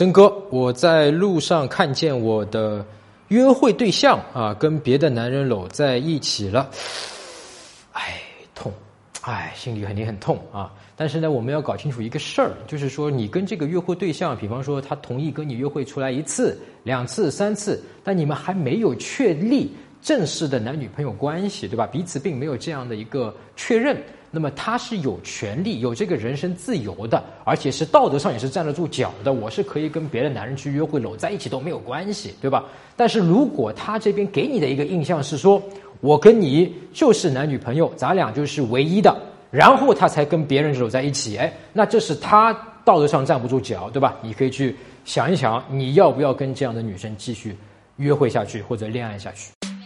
真哥，我在路上看见我的约会对象啊，跟别的男人搂在一起了，哎，痛，哎，心里肯定很痛啊。但是呢，我们要搞清楚一个事儿，就是说，你跟这个约会对象，比方说他同意跟你约会出来一次、两次、三次，但你们还没有确立正式的男女朋友关系，对吧？彼此并没有这样的一个确认。那么他是有权利、有这个人身自由的，而且是道德上也是站得住脚的。我是可以跟别的男人去约会、搂在一起都没有关系，对吧？但是如果他这边给你的一个印象是说，我跟你就是男女朋友，咱俩就是唯一的，然后他才跟别人搂在一起，哎，那这是他道德上站不住脚，对吧？你可以去想一想，你要不要跟这样的女生继续约会下去或者恋爱下去？